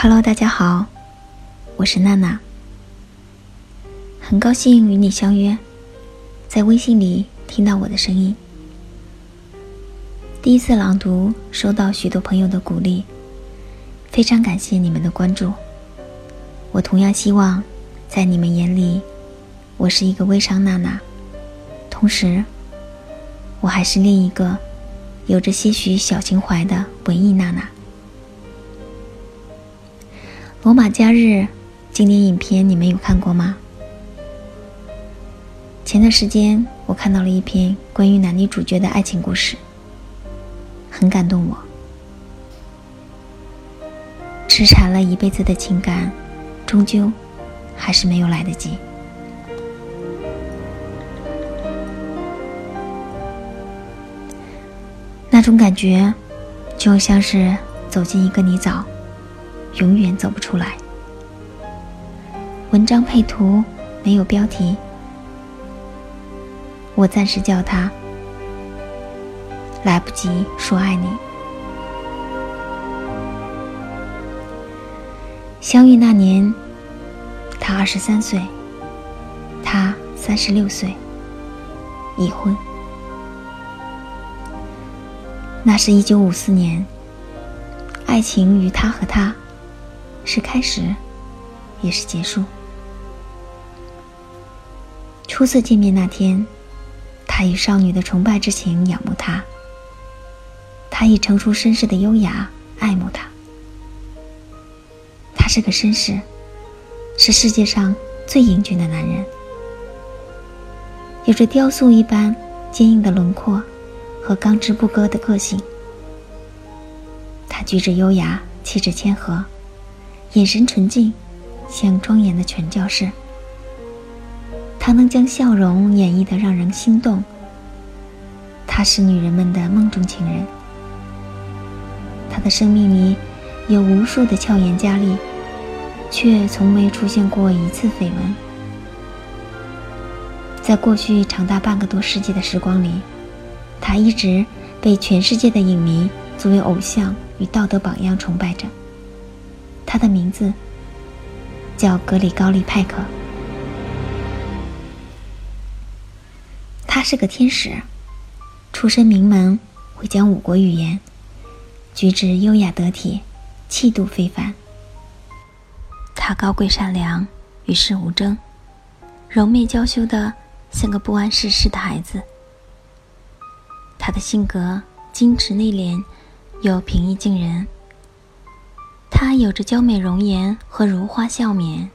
Hello，大家好，我是娜娜，很高兴与你相约，在微信里听到我的声音。第一次朗读，收到许多朋友的鼓励，非常感谢你们的关注。我同样希望，在你们眼里，我是一个微商娜娜，同时，我还是另一个有着些许小情怀的文艺娜娜。罗马假日经典影片，你们有看过吗？前段时间我看到了一篇关于男女主角的爱情故事，很感动我。痴缠了一辈子的情感，终究还是没有来得及。那种感觉，就像是走进一个泥沼。永远走不出来。文章配图没有标题，我暂时叫他“来不及说爱你”。相遇那年，他二十三岁，他三十六岁，已婚。那是一九五四年，爱情与他和他。是开始，也是结束。初次见面那天，他以少女的崇拜之情仰慕她；他以成熟绅士的优雅爱慕她。他是个绅士，是世界上最英俊的男人，有着雕塑一般坚硬的轮廓和刚直不阿的个性。他举止优雅，气质谦和。眼神纯净，像庄严的全教士。他能将笑容演绎的让人心动。他是女人们的梦中情人。他的生命里有无数的俏颜佳丽，却从没出现过一次绯闻。在过去长达半个多世纪的时光里，他一直被全世界的影迷作为偶像与道德榜样崇拜着。他的名字叫格里高利·派克。他是个天使，出身名门，会讲五国语言，举止优雅得体，气度非凡。他高贵善良，与世无争，柔媚娇羞的像个不谙世事的孩子。他的性格矜持内敛，又平易近人。她有着娇美容颜和如花笑面，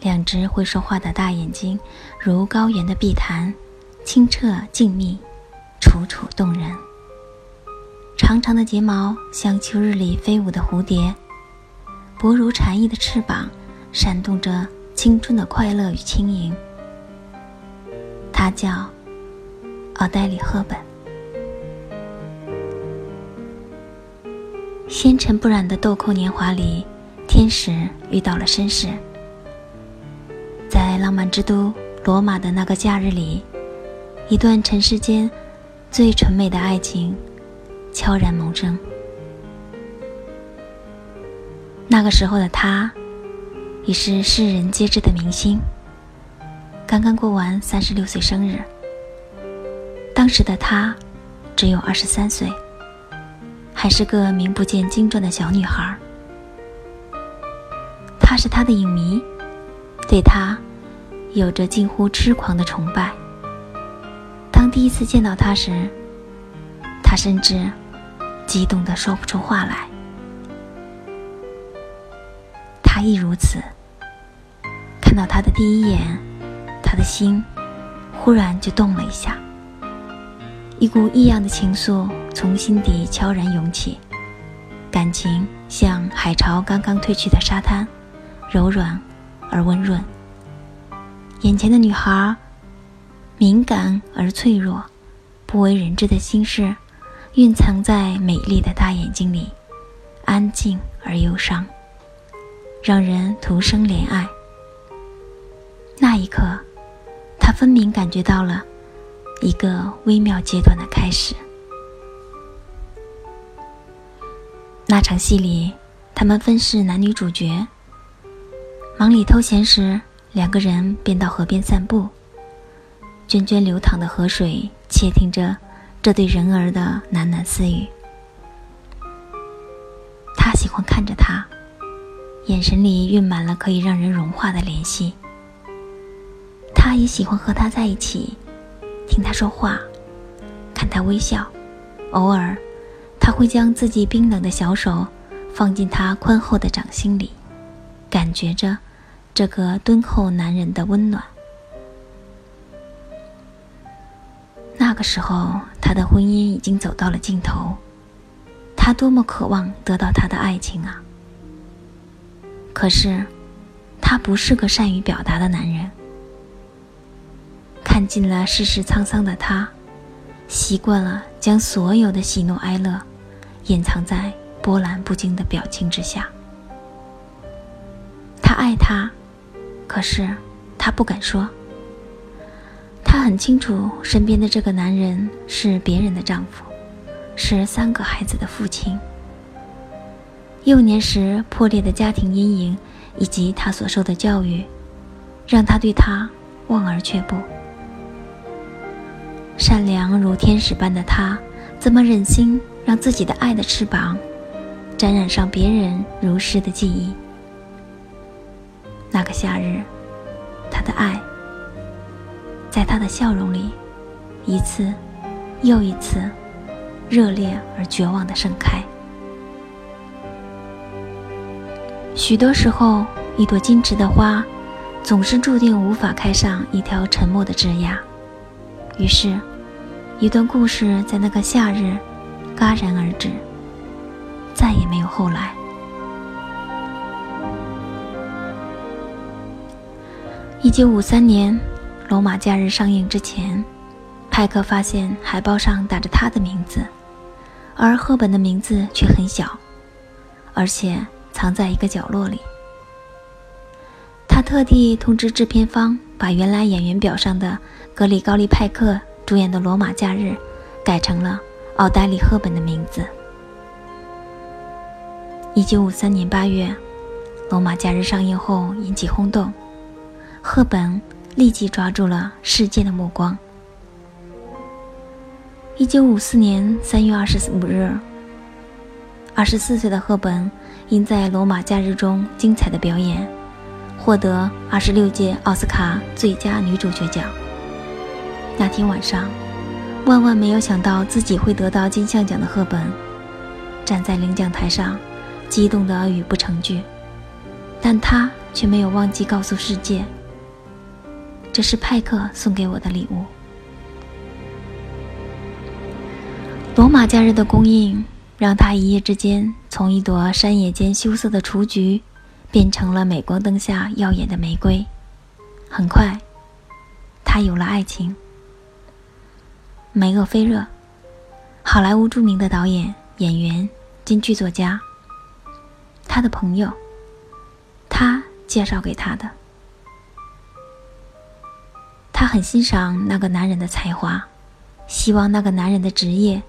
两只会说话的大眼睛如高原的碧潭，清澈静谧，楚楚动人。长长的睫毛像秋日里飞舞的蝴蝶，薄如蝉翼的翅膀闪动着青春的快乐与轻盈。她叫奥黛丽·赫本。纤尘不染的豆蔻年华里，天使遇到了绅士。在浪漫之都罗马的那个假日里，一段尘世间最纯美的爱情悄然萌生。那个时候的他，已是世人皆知的明星，刚刚过完三十六岁生日。当时的他，只有二十三岁。还是个名不见经传的小女孩。他是他的影迷，对他有着近乎痴狂的崇拜。当第一次见到他时，他甚至激动的说不出话来。他亦如此。看到他的第一眼，他的心忽然就动了一下。一股异样的情愫从心底悄然涌起，感情像海潮刚刚退去的沙滩，柔软而温润。眼前的女孩，敏感而脆弱，不为人知的心事，蕴藏在美丽的大眼睛里，安静而忧伤，让人徒生怜爱。那一刻，他分明感觉到了。一个微妙阶段的开始。那场戏里，他们分饰男女主角，忙里偷闲时，两个人便到河边散步。涓涓流淌的河水窃听着这对人儿的喃喃私语。他喜欢看着他，眼神里蕴满了可以让人融化的怜惜。他也喜欢和他在一起，听他说话，看他微笑。偶尔，他会将自己冰冷的小手放进他宽厚的掌心里，感觉着这个敦厚男人的温暖。那个时候，他的婚姻已经走到了尽头，他多么渴望得到他的爱情啊！可是，他不是个善于表达的男人。看尽了世事沧桑的他，习惯了将所有的喜怒哀乐隐藏在波澜不惊的表情之下。他爱他，可是他不敢说。他很清楚，身边的这个男人是别人的丈夫，是三个孩子的父亲。幼年时破裂的家庭阴影，以及他所受的教育，让他对他望而却步。善良如天使般的他，怎么忍心让自己的爱的翅膀沾染上别人如诗的记忆？那个夏日，他的爱在他的笑容里，一次又一次热烈而绝望的盛开。许多时候，一朵矜持的花，总是注定无法开上一条沉默的枝桠。于是。一段故事在那个夏日戛然而止，再也没有后来。一九五三年，《罗马假日》上映之前，派克发现海报上打着他的名字，而赫本的名字却很小，而且藏在一个角落里。他特地通知制片方，把原来演员表上的格里高利·派克。主演的《罗马假日》改成了奥黛丽·赫本的名字。一九五三年八月，《罗马假日》上映后引起轰动，赫本立即抓住了世界的目光。一九五四年三月二十五日，二十四岁的赫本因在《罗马假日》中精彩的表演，获得二十六届奥斯卡最佳女主角奖。那天晚上，万万没有想到自己会得到金像奖的赫本，站在领奖台上，激动得语不成句。但他却没有忘记告诉世界：“这是派克送给我的礼物。”《罗马假日》的公映让他一夜之间从一朵山野间羞涩的雏菊，变成了镁光灯下耀眼的玫瑰。很快，他有了爱情。梅厄菲热，好莱坞著名的导演、演员兼剧作家。他的朋友，他介绍给他的。他很欣赏那个男人的才华，希望那个男人的职业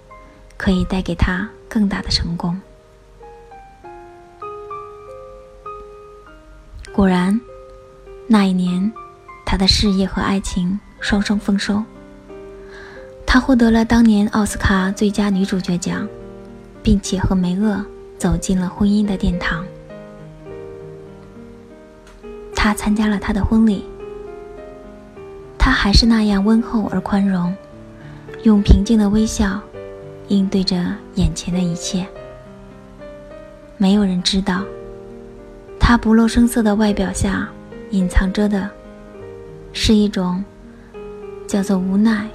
可以带给他更大的成功。果然，那一年，他的事业和爱情双双丰收。她获得了当年奥斯卡最佳女主角奖，并且和梅厄走进了婚姻的殿堂。他参加了他的婚礼，他还是那样温厚而宽容，用平静的微笑应对着眼前的一切。没有人知道，他不露声色的外表下隐藏着的，是一种叫做无奈。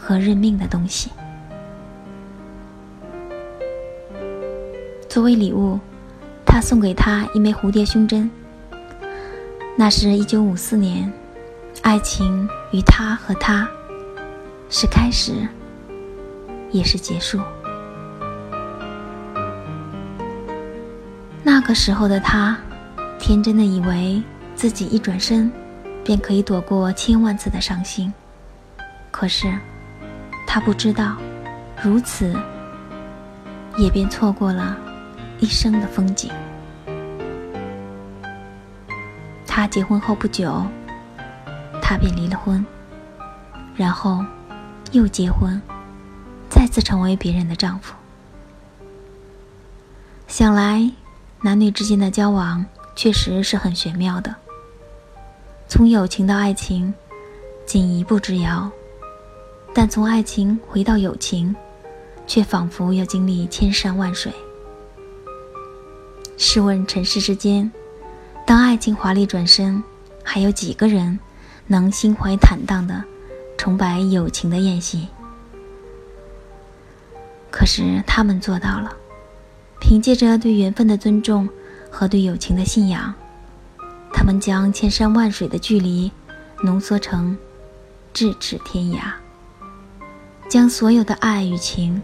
和认命的东西。作为礼物，他送给她一枚蝴蝶胸针。那是一九五四年，爱情与他和他，是开始，也是结束。那个时候的他，天真的以为自己一转身，便可以躲过千万次的伤心。可是。他不知道，如此，也便错过了一生的风景。他结婚后不久，他便离了婚，然后又结婚，再次成为别人的丈夫。想来，男女之间的交往确实是很玄妙的。从友情到爱情，仅一步之遥；但从爱情回到友情，却仿佛要经历千山万水。试问尘世之间，当爱情华丽转身，还有几个人能心怀坦荡的崇拜友情的宴席？可是他们做到了，凭借着对缘分的尊重和对友情的信仰，他们将千山万水的距离浓缩成咫尺天涯，将所有的爱与情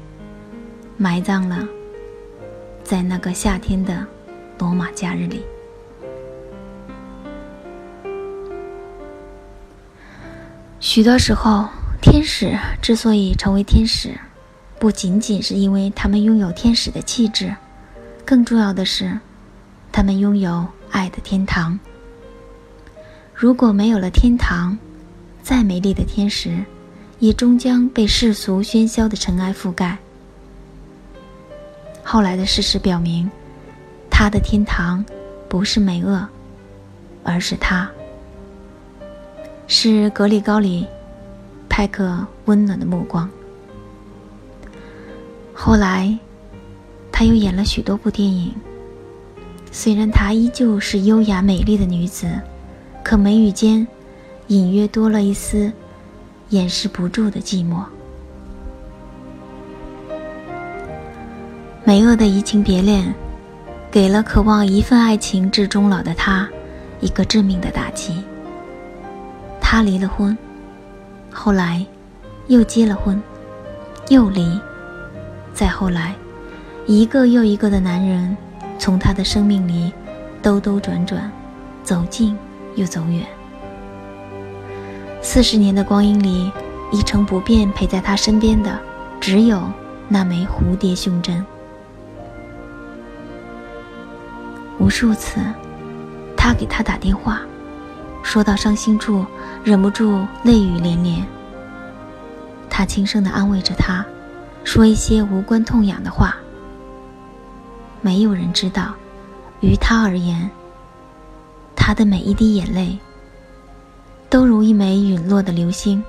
埋葬了在那个夏天的。罗马假日里，许多时候，天使之所以成为天使，不仅仅是因为他们拥有天使的气质，更重要的是，他们拥有爱的天堂。如果没有了天堂，再美丽的天使，也终将被世俗喧嚣的尘埃覆盖。后来的事实表明。他的天堂，不是美恶，而是他，是格里高里·派克温暖的目光。后来，他又演了许多部电影。虽然她依旧是优雅美丽的女子，可眉宇间隐约多了一丝掩饰不住的寂寞。美恶的移情别恋。给了渴望一份爱情至终老的他，一个致命的打击。他离了婚，后来又结了婚，又离，再后来，一个又一个的男人从他的生命里兜兜转转，走近又走远。四十年的光阴里，一成不变陪在他身边的，只有那枚蝴蝶胸针。无数次，他给他打电话，说到伤心处，忍不住泪雨连连。他轻声的安慰着他，说一些无关痛痒的话。没有人知道，于他而言，他的每一滴眼泪，都如一枚陨落的流星，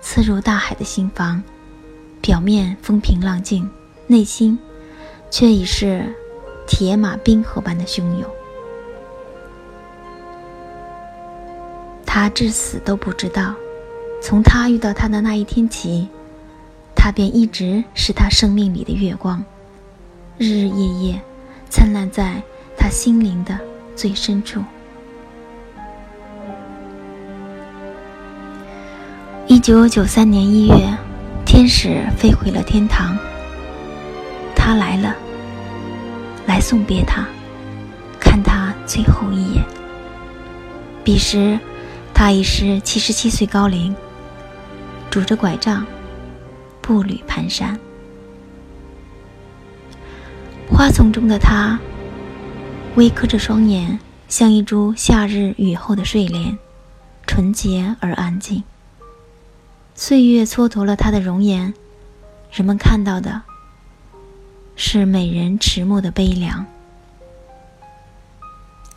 刺入大海的心房。表面风平浪静，内心，却已是。铁马冰河般的汹涌，他至死都不知道，从他遇到他的那一天起，他便一直是他生命里的月光，日日夜夜灿烂在他心灵的最深处。九九三年一月，天使飞回了天堂，他来了。来送别他，看他最后一眼。彼时，他已是七十七岁高龄，拄着拐杖，步履蹒跚。花丛中的他，微磕着双眼，像一株夏日雨后的睡莲，纯洁而安静。岁月蹉跎了他的容颜，人们看到的。是美人迟暮的悲凉，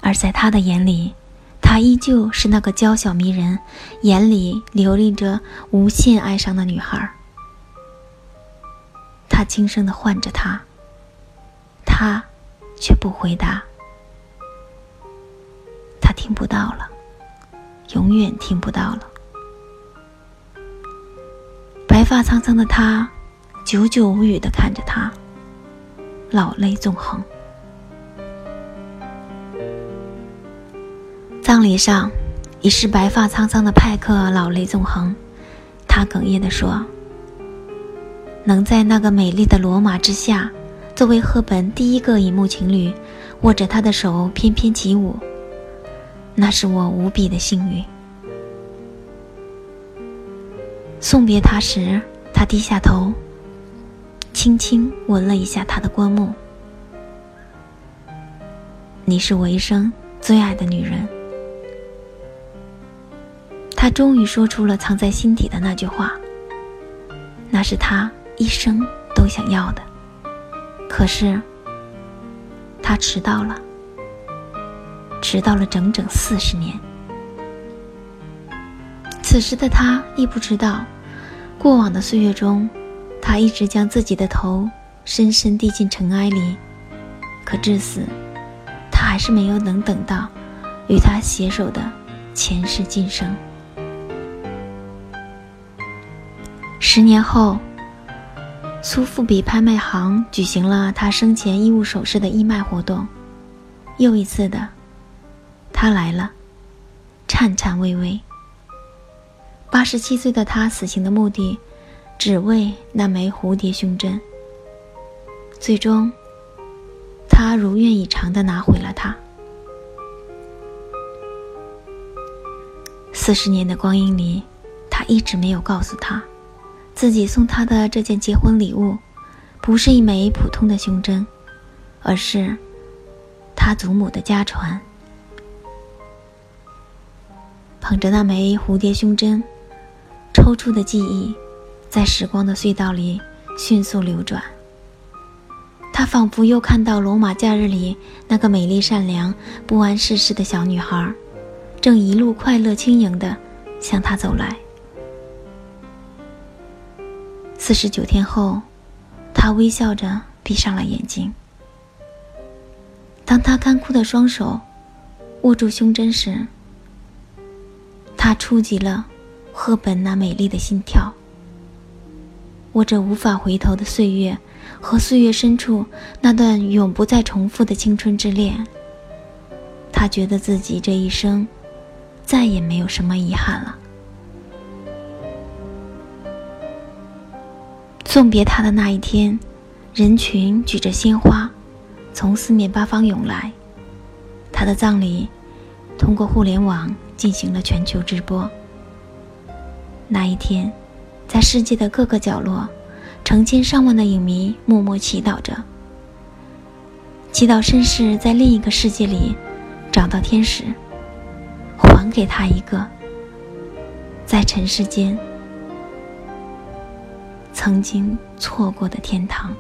而在他的眼里，她依旧是那个娇小迷人、眼里流丽着无限哀伤的女孩。他轻声的唤着她，她却不回答。他听不到了，永远听不到了。白发苍苍的他，久久无语的看着他。老泪纵横。葬礼上，已是白发苍苍的派克老泪纵横。他哽咽地说：“能在那个美丽的罗马之下，作为赫本第一个荧幕情侣，握着他的手翩翩起舞，那是我无比的幸运。”送别他时，他低下头。轻轻吻了一下他的棺木，你是我一生最爱的女人。”他终于说出了藏在心底的那句话。那是他一生都想要的。可是，他迟到了，迟到了整整四十年。此时的他亦不知道，过往的岁月中，他一直将自己的头深深低进尘埃里。可至死，他还是没有能等到与他携手的前世今生。十年后，苏富比拍卖行举行了他生前衣物首饰的义卖活动。又一次的，他来了，颤颤巍巍。八十七岁的他死刑的目的，只为那枚蝴蝶胸针。最终，他如愿以偿的拿回了它。四十年的光阴里，他一直没有告诉他。自己送他的这件结婚礼物，不是一枚普通的胸针，而是他祖母的家传。捧着那枚蝴蝶胸针，抽出的记忆，在时光的隧道里迅速流转。他仿佛又看到罗马假日里那个美丽、善良、不谙世事的小女孩，正一路快乐、轻盈地向他走来。四十九天后，他微笑着闭上了眼睛。当他干枯的双手握住胸针时，他触及了赫本那美丽的心跳。握着无法回头的岁月和岁月深处那段永不再重复的青春之恋，他觉得自己这一生再也没有什么遗憾了。送别他的那一天，人群举着鲜花，从四面八方涌来。他的葬礼通过互联网进行了全球直播。那一天，在世界的各个角落，成千上万的影迷默默祈祷着，祈祷绅士在另一个世界里找到天使，还给他一个在尘世间。曾经错过的天堂。